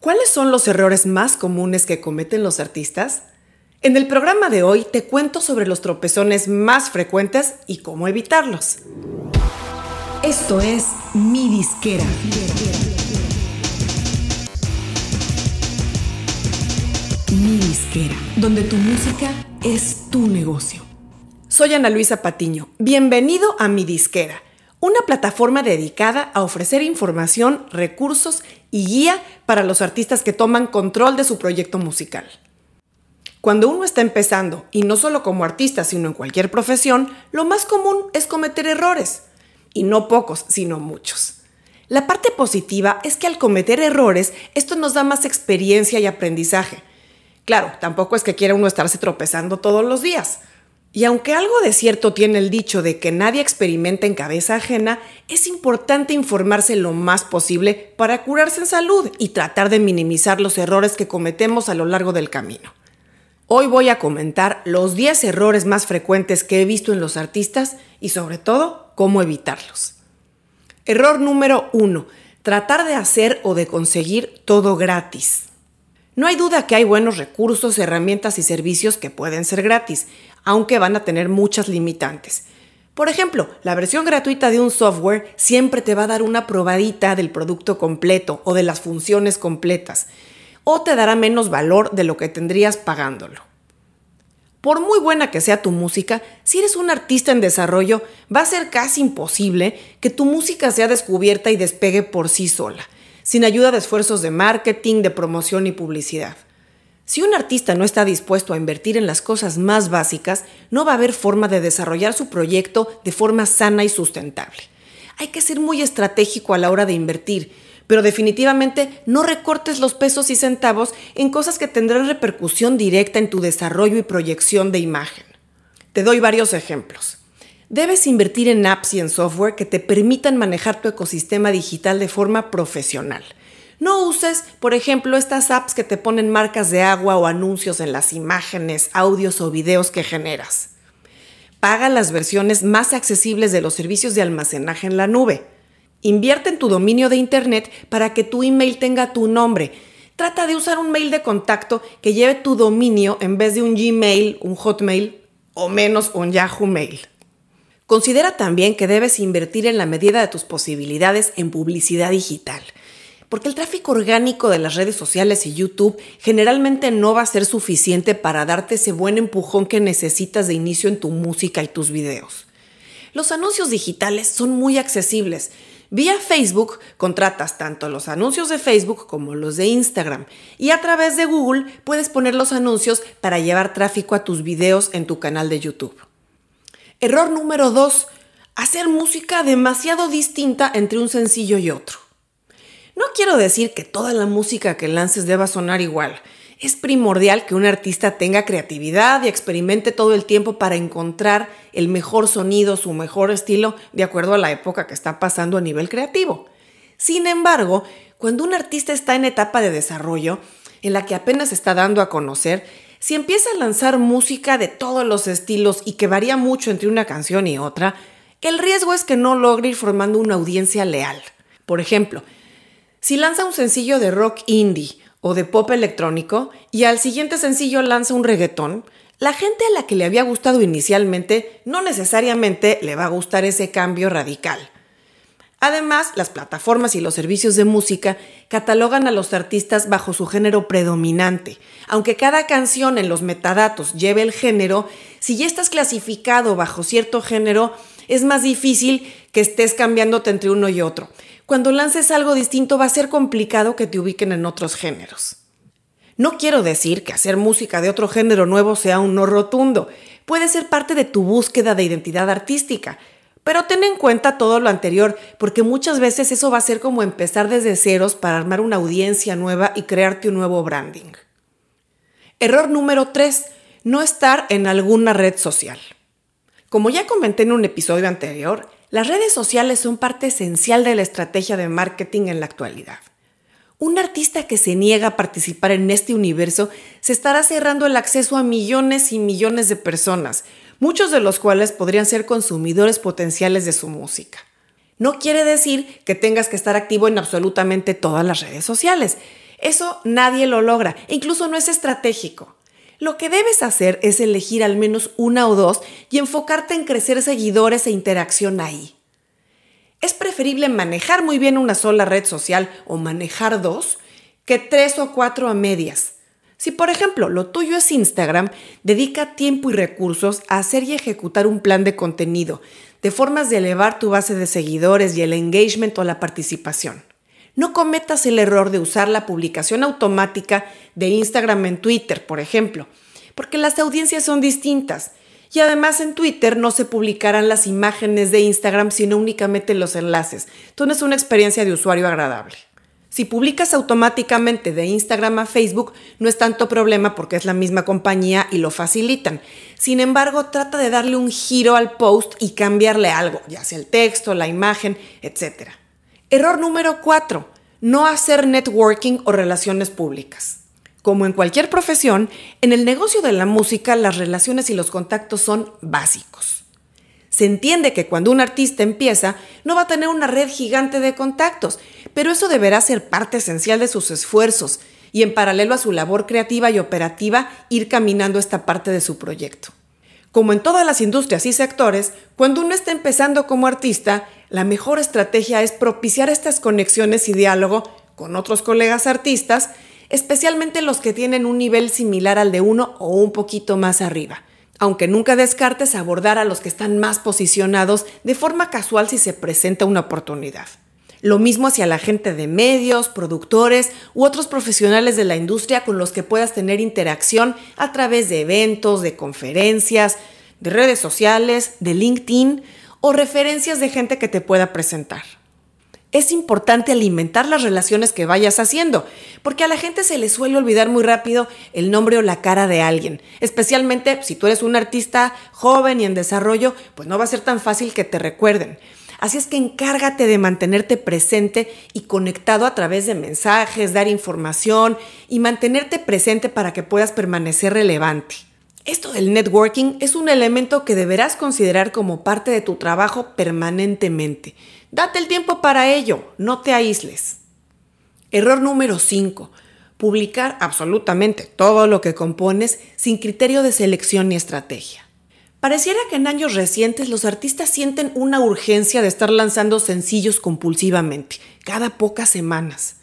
¿Cuáles son los errores más comunes que cometen los artistas? En el programa de hoy te cuento sobre los tropezones más frecuentes y cómo evitarlos. Esto es Mi Disquera. Mi Disquera, donde tu música es tu negocio. Soy Ana Luisa Patiño. Bienvenido a Mi Disquera una plataforma dedicada a ofrecer información, recursos y guía para los artistas que toman control de su proyecto musical. Cuando uno está empezando, y no solo como artista, sino en cualquier profesión, lo más común es cometer errores. Y no pocos, sino muchos. La parte positiva es que al cometer errores, esto nos da más experiencia y aprendizaje. Claro, tampoco es que quiera uno estarse tropezando todos los días. Y aunque algo de cierto tiene el dicho de que nadie experimenta en cabeza ajena, es importante informarse lo más posible para curarse en salud y tratar de minimizar los errores que cometemos a lo largo del camino. Hoy voy a comentar los 10 errores más frecuentes que he visto en los artistas y sobre todo cómo evitarlos. Error número 1. Tratar de hacer o de conseguir todo gratis. No hay duda que hay buenos recursos, herramientas y servicios que pueden ser gratis, aunque van a tener muchas limitantes. Por ejemplo, la versión gratuita de un software siempre te va a dar una probadita del producto completo o de las funciones completas, o te dará menos valor de lo que tendrías pagándolo. Por muy buena que sea tu música, si eres un artista en desarrollo, va a ser casi imposible que tu música sea descubierta y despegue por sí sola sin ayuda de esfuerzos de marketing, de promoción y publicidad. Si un artista no está dispuesto a invertir en las cosas más básicas, no va a haber forma de desarrollar su proyecto de forma sana y sustentable. Hay que ser muy estratégico a la hora de invertir, pero definitivamente no recortes los pesos y centavos en cosas que tendrán repercusión directa en tu desarrollo y proyección de imagen. Te doy varios ejemplos. Debes invertir en apps y en software que te permitan manejar tu ecosistema digital de forma profesional. No uses, por ejemplo, estas apps que te ponen marcas de agua o anuncios en las imágenes, audios o videos que generas. Paga las versiones más accesibles de los servicios de almacenaje en la nube. Invierte en tu dominio de Internet para que tu email tenga tu nombre. Trata de usar un mail de contacto que lleve tu dominio en vez de un Gmail, un Hotmail o menos un Yahoo Mail. Considera también que debes invertir en la medida de tus posibilidades en publicidad digital, porque el tráfico orgánico de las redes sociales y YouTube generalmente no va a ser suficiente para darte ese buen empujón que necesitas de inicio en tu música y tus videos. Los anuncios digitales son muy accesibles. Vía Facebook contratas tanto los anuncios de Facebook como los de Instagram y a través de Google puedes poner los anuncios para llevar tráfico a tus videos en tu canal de YouTube. Error número 2. Hacer música demasiado distinta entre un sencillo y otro. No quiero decir que toda la música que lances deba sonar igual. Es primordial que un artista tenga creatividad y experimente todo el tiempo para encontrar el mejor sonido, su mejor estilo, de acuerdo a la época que está pasando a nivel creativo. Sin embargo, cuando un artista está en etapa de desarrollo, en la que apenas está dando a conocer, si empieza a lanzar música de todos los estilos y que varía mucho entre una canción y otra, el riesgo es que no logre ir formando una audiencia leal. Por ejemplo, si lanza un sencillo de rock indie o de pop electrónico y al siguiente sencillo lanza un reggaetón, la gente a la que le había gustado inicialmente no necesariamente le va a gustar ese cambio radical. Además, las plataformas y los servicios de música catalogan a los artistas bajo su género predominante. Aunque cada canción en los metadatos lleve el género, si ya estás clasificado bajo cierto género, es más difícil que estés cambiándote entre uno y otro. Cuando lances algo distinto va a ser complicado que te ubiquen en otros géneros. No quiero decir que hacer música de otro género nuevo sea un no rotundo. Puede ser parte de tu búsqueda de identidad artística, pero ten en cuenta todo lo anterior, porque muchas veces eso va a ser como empezar desde ceros para armar una audiencia nueva y crearte un nuevo branding. Error número 3. No estar en alguna red social. Como ya comenté en un episodio anterior, las redes sociales son parte esencial de la estrategia de marketing en la actualidad. Un artista que se niega a participar en este universo se estará cerrando el acceso a millones y millones de personas, muchos de los cuales podrían ser consumidores potenciales de su música. No quiere decir que tengas que estar activo en absolutamente todas las redes sociales. Eso nadie lo logra, incluso no es estratégico. Lo que debes hacer es elegir al menos una o dos y enfocarte en crecer seguidores e interacción ahí. Es preferible manejar muy bien una sola red social o manejar dos que tres o cuatro a medias. Si por ejemplo lo tuyo es Instagram, dedica tiempo y recursos a hacer y ejecutar un plan de contenido, de formas de elevar tu base de seguidores y el engagement o la participación. No cometas el error de usar la publicación automática de Instagram en Twitter, por ejemplo, porque las audiencias son distintas. Y además en Twitter no se publicarán las imágenes de Instagram, sino únicamente los enlaces. Esto no es una experiencia de usuario agradable. Si publicas automáticamente de Instagram a Facebook, no es tanto problema porque es la misma compañía y lo facilitan. Sin embargo, trata de darle un giro al post y cambiarle algo, ya sea el texto, la imagen, etc. Error número 4. No hacer networking o relaciones públicas. Como en cualquier profesión, en el negocio de la música las relaciones y los contactos son básicos. Se entiende que cuando un artista empieza, no va a tener una red gigante de contactos, pero eso deberá ser parte esencial de sus esfuerzos y en paralelo a su labor creativa y operativa ir caminando esta parte de su proyecto. Como en todas las industrias y sectores, cuando uno está empezando como artista, la mejor estrategia es propiciar estas conexiones y diálogo con otros colegas artistas, especialmente los que tienen un nivel similar al de uno o un poquito más arriba. Aunque nunca descartes abordar a los que están más posicionados de forma casual si se presenta una oportunidad. Lo mismo hacia la gente de medios, productores u otros profesionales de la industria con los que puedas tener interacción a través de eventos, de conferencias, de redes sociales, de LinkedIn o referencias de gente que te pueda presentar. Es importante alimentar las relaciones que vayas haciendo, porque a la gente se le suele olvidar muy rápido el nombre o la cara de alguien, especialmente si tú eres un artista joven y en desarrollo, pues no va a ser tan fácil que te recuerden. Así es que encárgate de mantenerte presente y conectado a través de mensajes, dar información y mantenerte presente para que puedas permanecer relevante. Esto del networking es un elemento que deberás considerar como parte de tu trabajo permanentemente. Date el tiempo para ello, no te aísles. Error número 5. Publicar absolutamente todo lo que compones sin criterio de selección ni estrategia. Pareciera que en años recientes los artistas sienten una urgencia de estar lanzando sencillos compulsivamente, cada pocas semanas.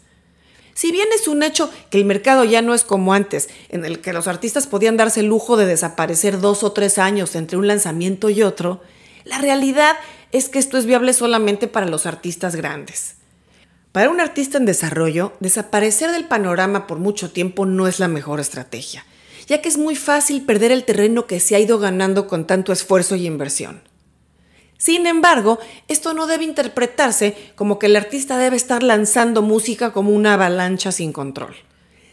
Si bien es un hecho que el mercado ya no es como antes, en el que los artistas podían darse el lujo de desaparecer dos o tres años entre un lanzamiento y otro, la realidad es que esto es viable solamente para los artistas grandes. Para un artista en desarrollo, desaparecer del panorama por mucho tiempo no es la mejor estrategia ya que es muy fácil perder el terreno que se ha ido ganando con tanto esfuerzo y inversión. Sin embargo, esto no debe interpretarse como que el artista debe estar lanzando música como una avalancha sin control.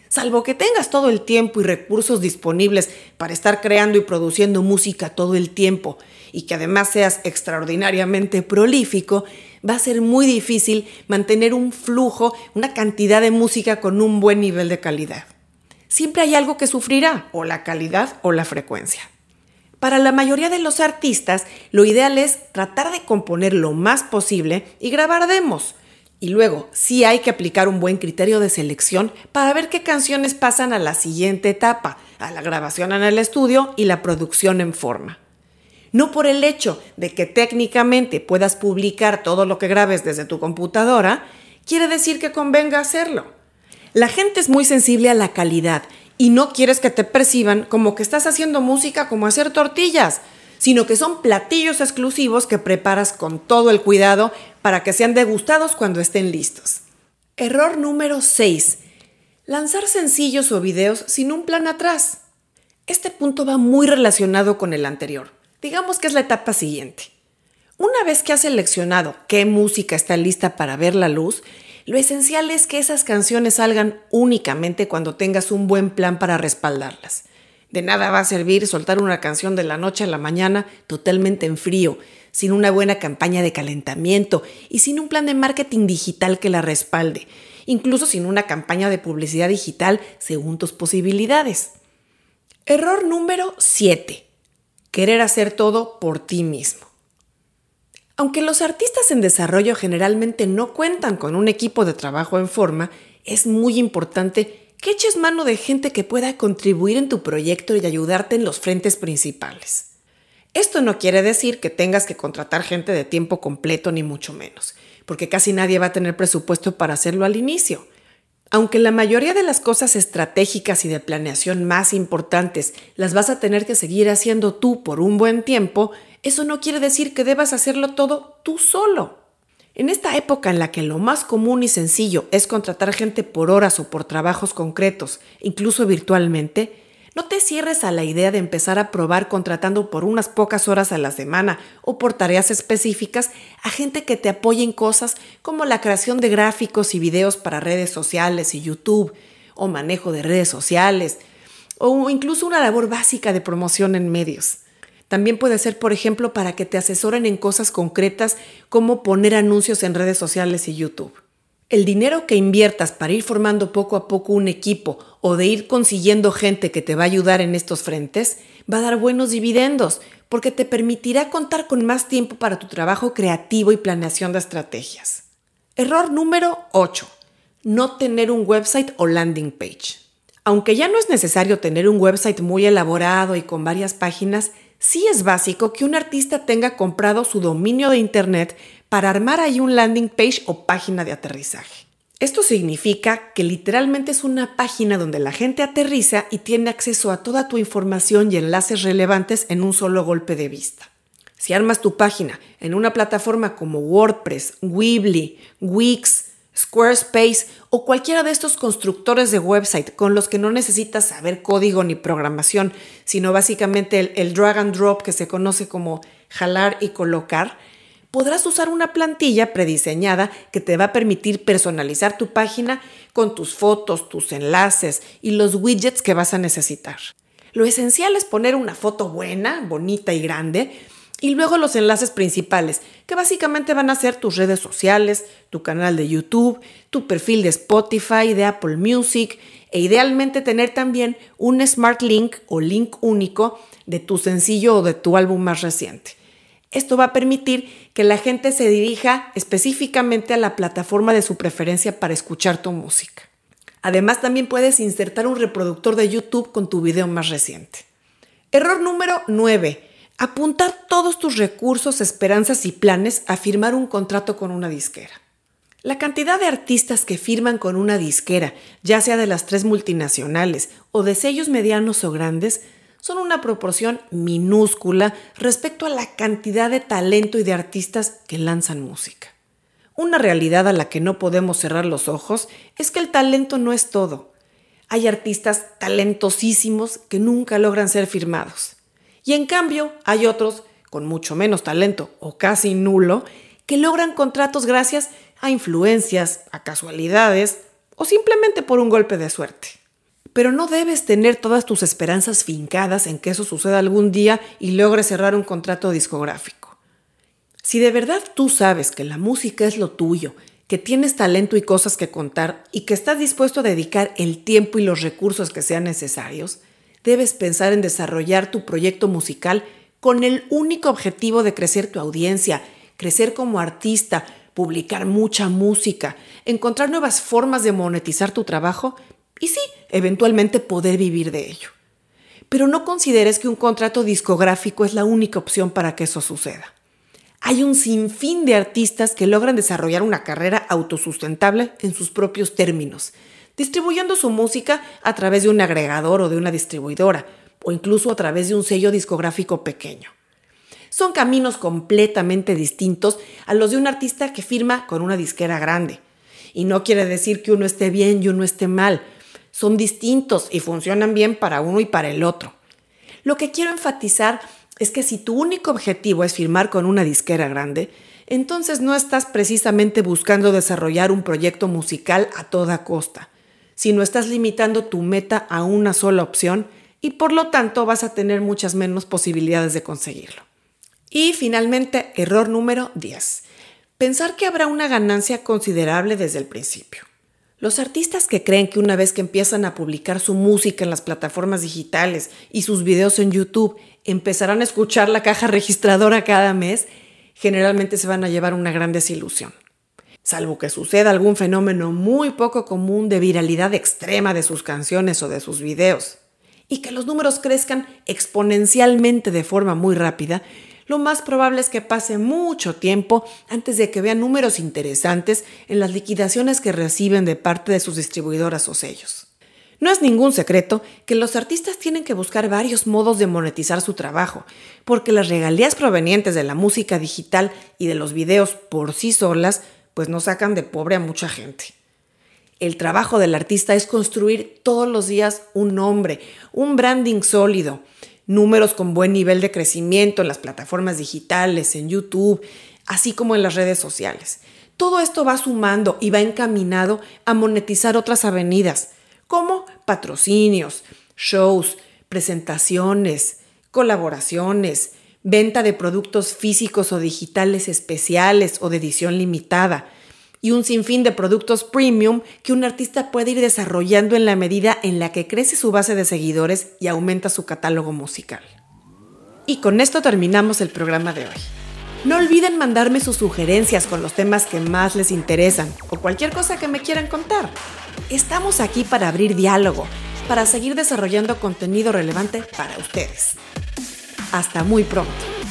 Salvo que tengas todo el tiempo y recursos disponibles para estar creando y produciendo música todo el tiempo y que además seas extraordinariamente prolífico, va a ser muy difícil mantener un flujo, una cantidad de música con un buen nivel de calidad siempre hay algo que sufrirá, o la calidad o la frecuencia. Para la mayoría de los artistas, lo ideal es tratar de componer lo más posible y grabar demos. Y luego, sí hay que aplicar un buen criterio de selección para ver qué canciones pasan a la siguiente etapa, a la grabación en el estudio y la producción en forma. No por el hecho de que técnicamente puedas publicar todo lo que grabes desde tu computadora, quiere decir que convenga hacerlo. La gente es muy sensible a la calidad y no quieres que te perciban como que estás haciendo música como hacer tortillas, sino que son platillos exclusivos que preparas con todo el cuidado para que sean degustados cuando estén listos. Error número 6. Lanzar sencillos o videos sin un plan atrás. Este punto va muy relacionado con el anterior. Digamos que es la etapa siguiente. Una vez que has seleccionado qué música está lista para ver la luz, lo esencial es que esas canciones salgan únicamente cuando tengas un buen plan para respaldarlas. De nada va a servir soltar una canción de la noche a la mañana totalmente en frío, sin una buena campaña de calentamiento y sin un plan de marketing digital que la respalde, incluso sin una campaña de publicidad digital según tus posibilidades. Error número 7. Querer hacer todo por ti mismo. Aunque los artistas en desarrollo generalmente no cuentan con un equipo de trabajo en forma, es muy importante que eches mano de gente que pueda contribuir en tu proyecto y ayudarte en los frentes principales. Esto no quiere decir que tengas que contratar gente de tiempo completo ni mucho menos, porque casi nadie va a tener presupuesto para hacerlo al inicio. Aunque la mayoría de las cosas estratégicas y de planeación más importantes las vas a tener que seguir haciendo tú por un buen tiempo, eso no quiere decir que debas hacerlo todo tú solo. En esta época en la que lo más común y sencillo es contratar gente por horas o por trabajos concretos, incluso virtualmente, no te cierres a la idea de empezar a probar contratando por unas pocas horas a la semana o por tareas específicas a gente que te apoye en cosas como la creación de gráficos y videos para redes sociales y YouTube, o manejo de redes sociales, o incluso una labor básica de promoción en medios. También puede ser, por ejemplo, para que te asesoren en cosas concretas como poner anuncios en redes sociales y YouTube. El dinero que inviertas para ir formando poco a poco un equipo o de ir consiguiendo gente que te va a ayudar en estos frentes va a dar buenos dividendos porque te permitirá contar con más tiempo para tu trabajo creativo y planeación de estrategias. Error número 8. No tener un website o landing page. Aunque ya no es necesario tener un website muy elaborado y con varias páginas, sí es básico que un artista tenga comprado su dominio de Internet para armar ahí un landing page o página de aterrizaje. Esto significa que literalmente es una página donde la gente aterriza y tiene acceso a toda tu información y enlaces relevantes en un solo golpe de vista. Si armas tu página en una plataforma como WordPress, Weebly, Wix, Squarespace o cualquiera de estos constructores de website con los que no necesitas saber código ni programación, sino básicamente el, el drag and drop que se conoce como jalar y colocar, podrás usar una plantilla prediseñada que te va a permitir personalizar tu página con tus fotos, tus enlaces y los widgets que vas a necesitar. Lo esencial es poner una foto buena, bonita y grande, y luego los enlaces principales, que básicamente van a ser tus redes sociales, tu canal de YouTube, tu perfil de Spotify, de Apple Music, e idealmente tener también un Smart Link o link único de tu sencillo o de tu álbum más reciente. Esto va a permitir que la gente se dirija específicamente a la plataforma de su preferencia para escuchar tu música. Además, también puedes insertar un reproductor de YouTube con tu video más reciente. Error número 9. Apuntar todos tus recursos, esperanzas y planes a firmar un contrato con una disquera. La cantidad de artistas que firman con una disquera, ya sea de las tres multinacionales o de sellos medianos o grandes, son una proporción minúscula respecto a la cantidad de talento y de artistas que lanzan música. Una realidad a la que no podemos cerrar los ojos es que el talento no es todo. Hay artistas talentosísimos que nunca logran ser firmados. Y en cambio hay otros con mucho menos talento o casi nulo que logran contratos gracias a influencias, a casualidades o simplemente por un golpe de suerte pero no debes tener todas tus esperanzas fincadas en que eso suceda algún día y logres cerrar un contrato discográfico. Si de verdad tú sabes que la música es lo tuyo, que tienes talento y cosas que contar y que estás dispuesto a dedicar el tiempo y los recursos que sean necesarios, debes pensar en desarrollar tu proyecto musical con el único objetivo de crecer tu audiencia, crecer como artista, publicar mucha música, encontrar nuevas formas de monetizar tu trabajo y sí, eventualmente poder vivir de ello. Pero no consideres que un contrato discográfico es la única opción para que eso suceda. Hay un sinfín de artistas que logran desarrollar una carrera autosustentable en sus propios términos, distribuyendo su música a través de un agregador o de una distribuidora, o incluso a través de un sello discográfico pequeño. Son caminos completamente distintos a los de un artista que firma con una disquera grande. Y no quiere decir que uno esté bien y uno esté mal, son distintos y funcionan bien para uno y para el otro. Lo que quiero enfatizar es que si tu único objetivo es firmar con una disquera grande, entonces no estás precisamente buscando desarrollar un proyecto musical a toda costa, sino estás limitando tu meta a una sola opción y por lo tanto vas a tener muchas menos posibilidades de conseguirlo. Y finalmente, error número 10. Pensar que habrá una ganancia considerable desde el principio. Los artistas que creen que una vez que empiezan a publicar su música en las plataformas digitales y sus videos en YouTube empezarán a escuchar la caja registradora cada mes, generalmente se van a llevar una gran desilusión. Salvo que suceda algún fenómeno muy poco común de viralidad extrema de sus canciones o de sus videos, y que los números crezcan exponencialmente de forma muy rápida, lo más probable es que pase mucho tiempo antes de que vean números interesantes en las liquidaciones que reciben de parte de sus distribuidoras o sellos. No es ningún secreto que los artistas tienen que buscar varios modos de monetizar su trabajo, porque las regalías provenientes de la música digital y de los videos por sí solas, pues no sacan de pobre a mucha gente. El trabajo del artista es construir todos los días un nombre, un branding sólido, números con buen nivel de crecimiento en las plataformas digitales, en YouTube, así como en las redes sociales. Todo esto va sumando y va encaminado a monetizar otras avenidas, como patrocinios, shows, presentaciones, colaboraciones, venta de productos físicos o digitales especiales o de edición limitada, y un sinfín de productos premium que un artista puede ir desarrollando en la medida en la que crece su base de seguidores y aumenta su catálogo musical. Y con esto terminamos el programa de hoy. No olviden mandarme sus sugerencias con los temas que más les interesan o cualquier cosa que me quieran contar. Estamos aquí para abrir diálogo, para seguir desarrollando contenido relevante para ustedes. Hasta muy pronto.